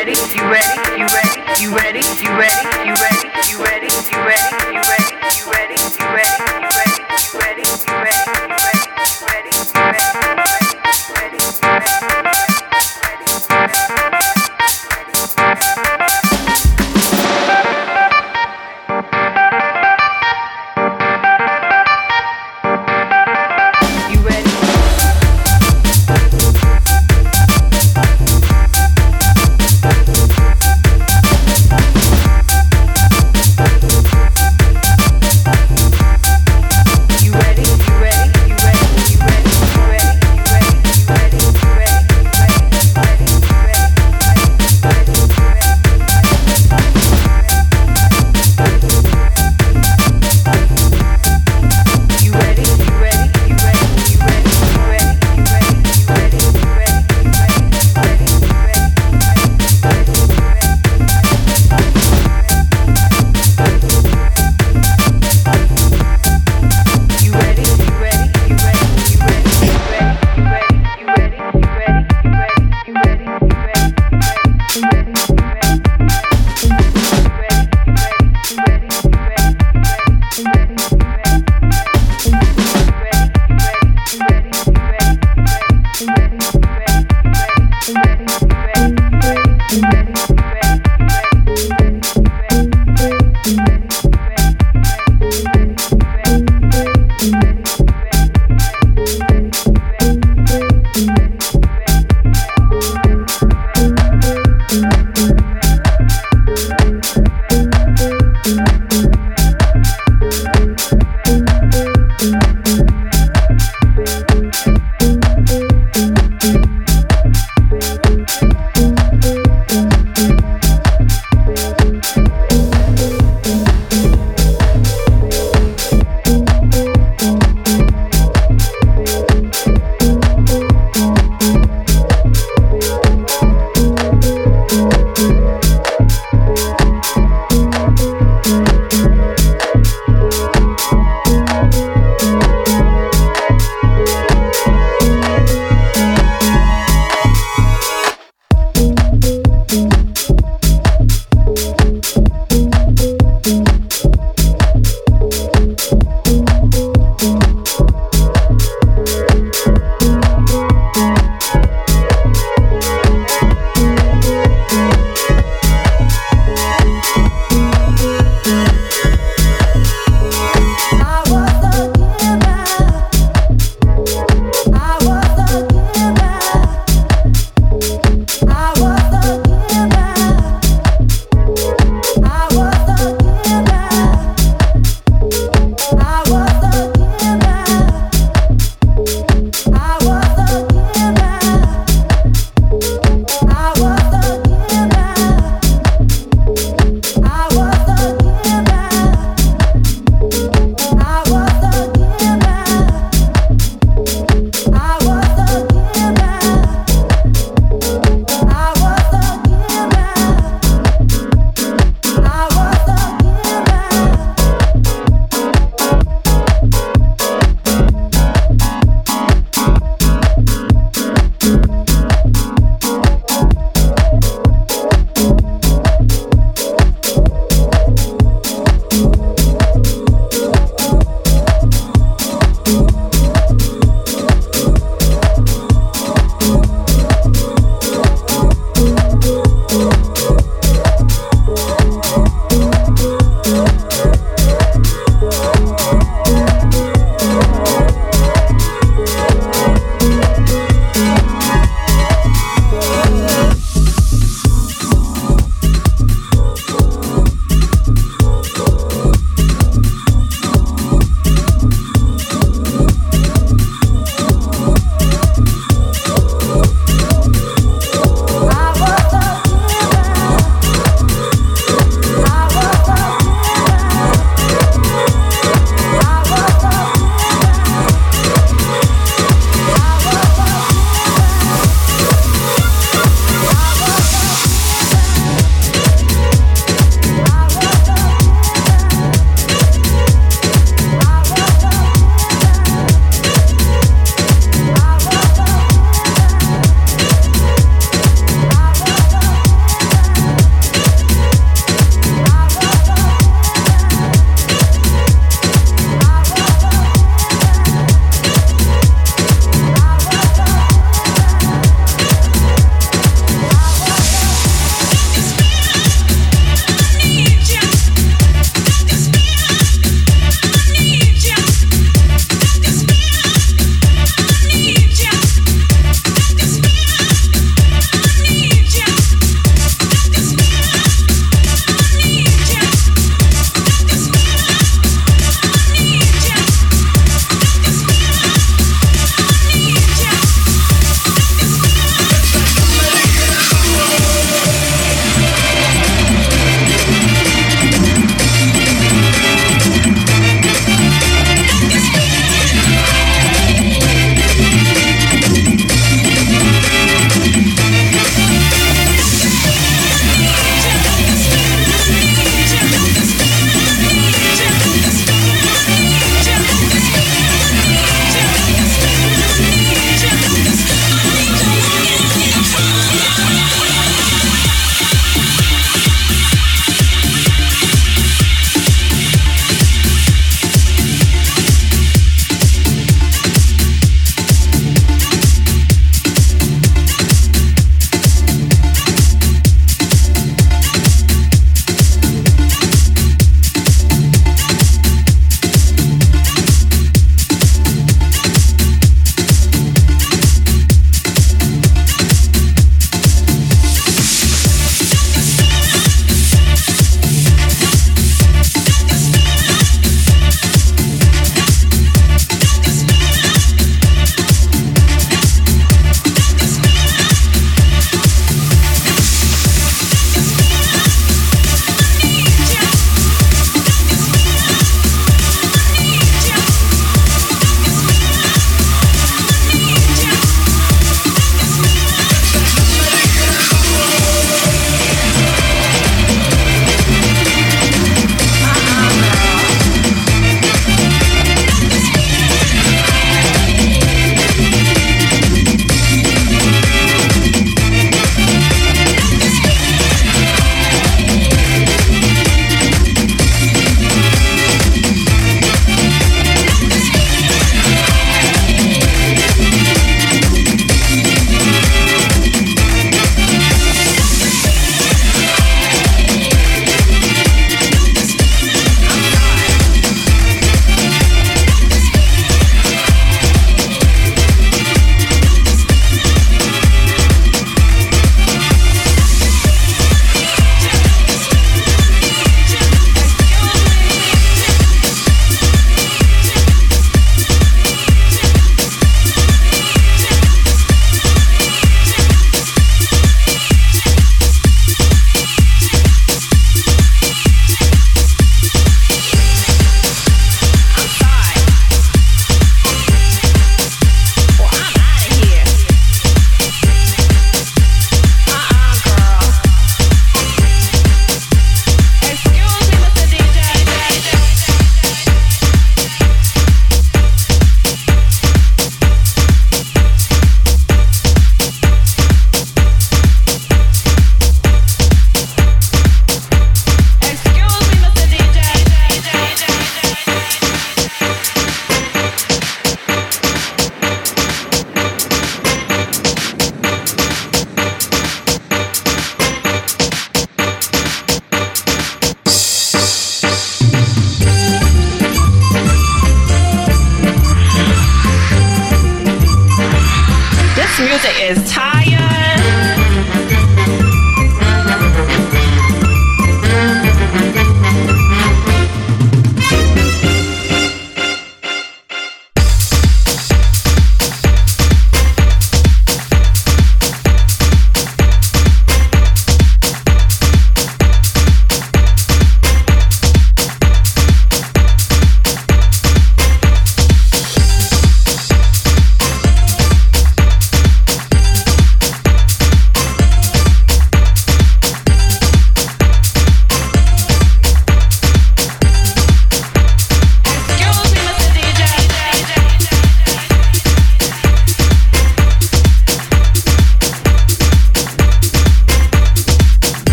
ready? You ready? You ready? You ready? You ready?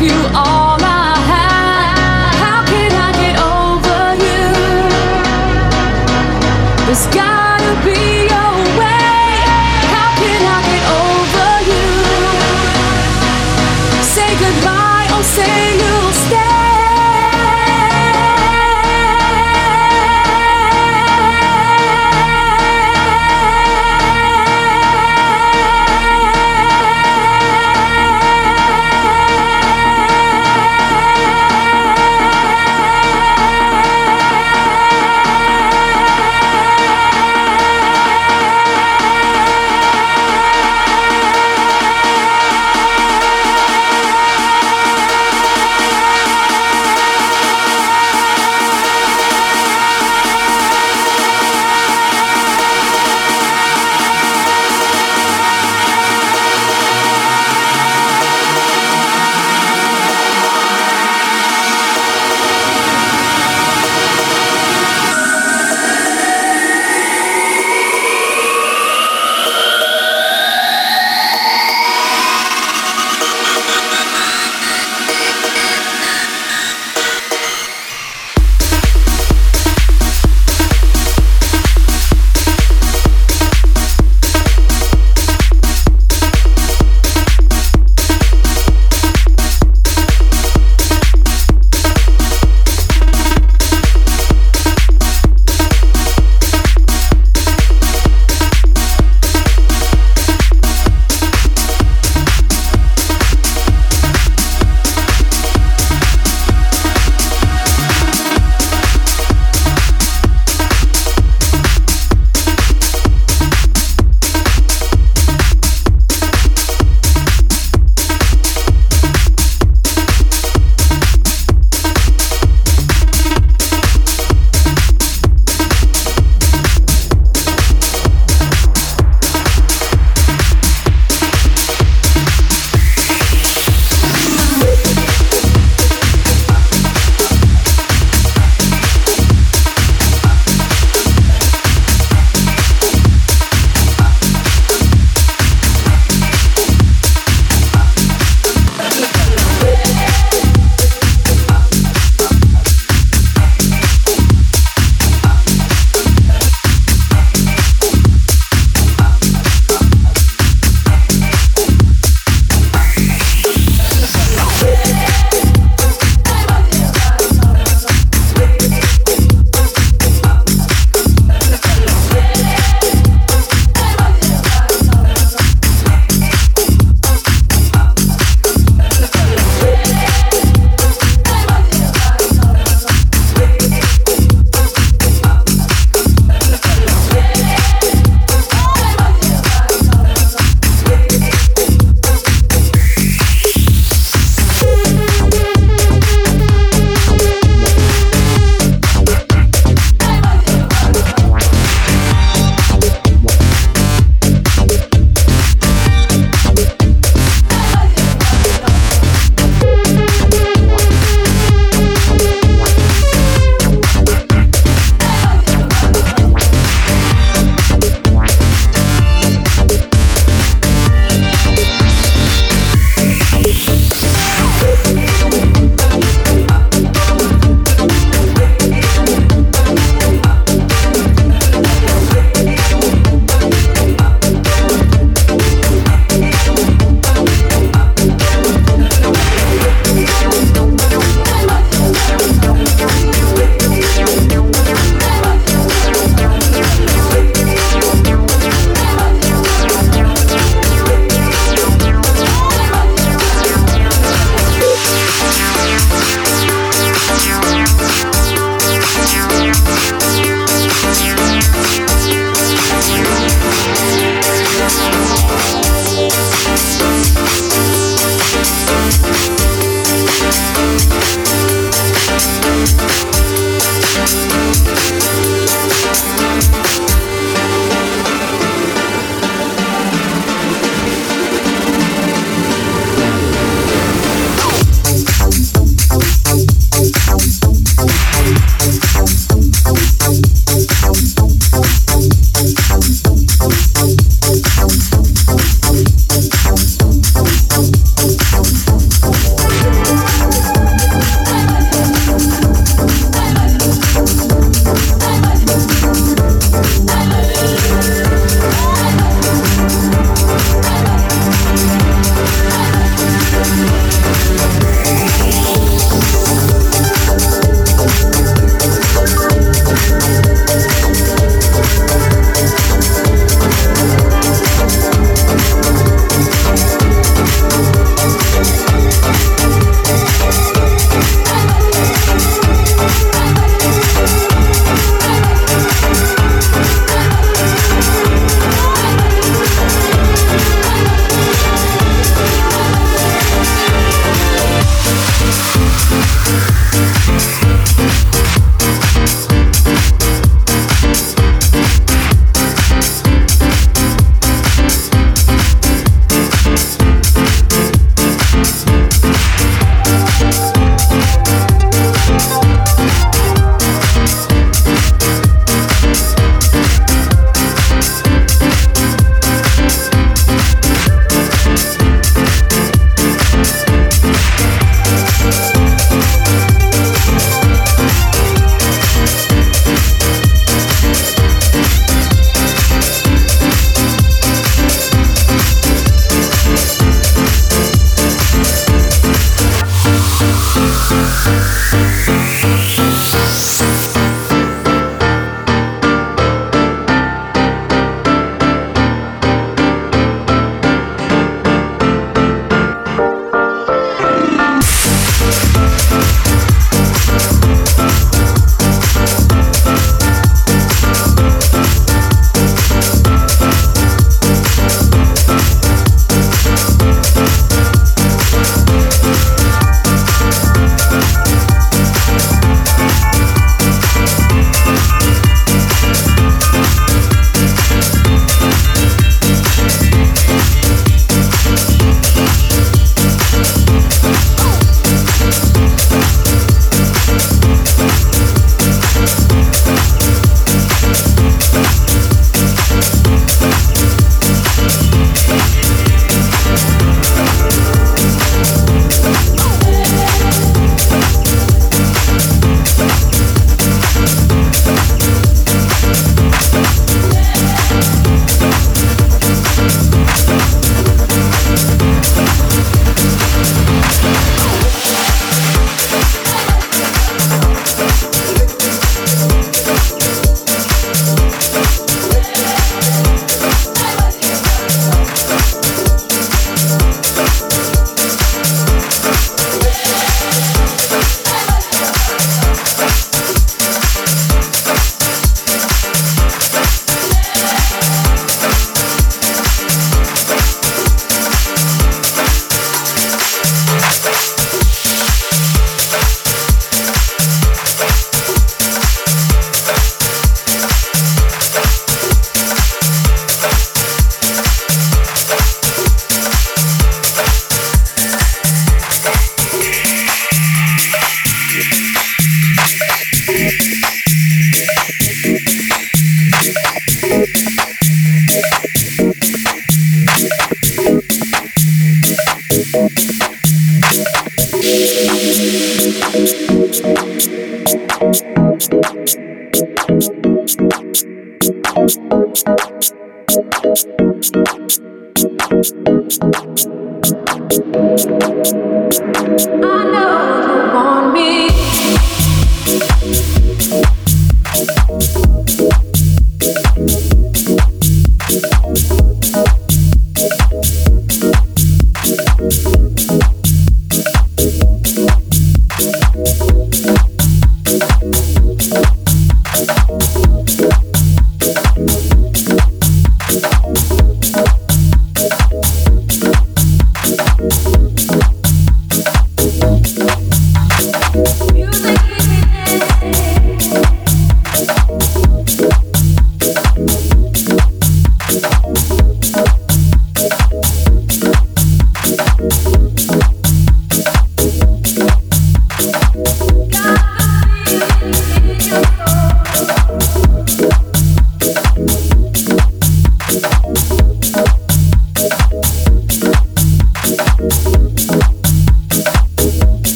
you all.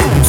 Thank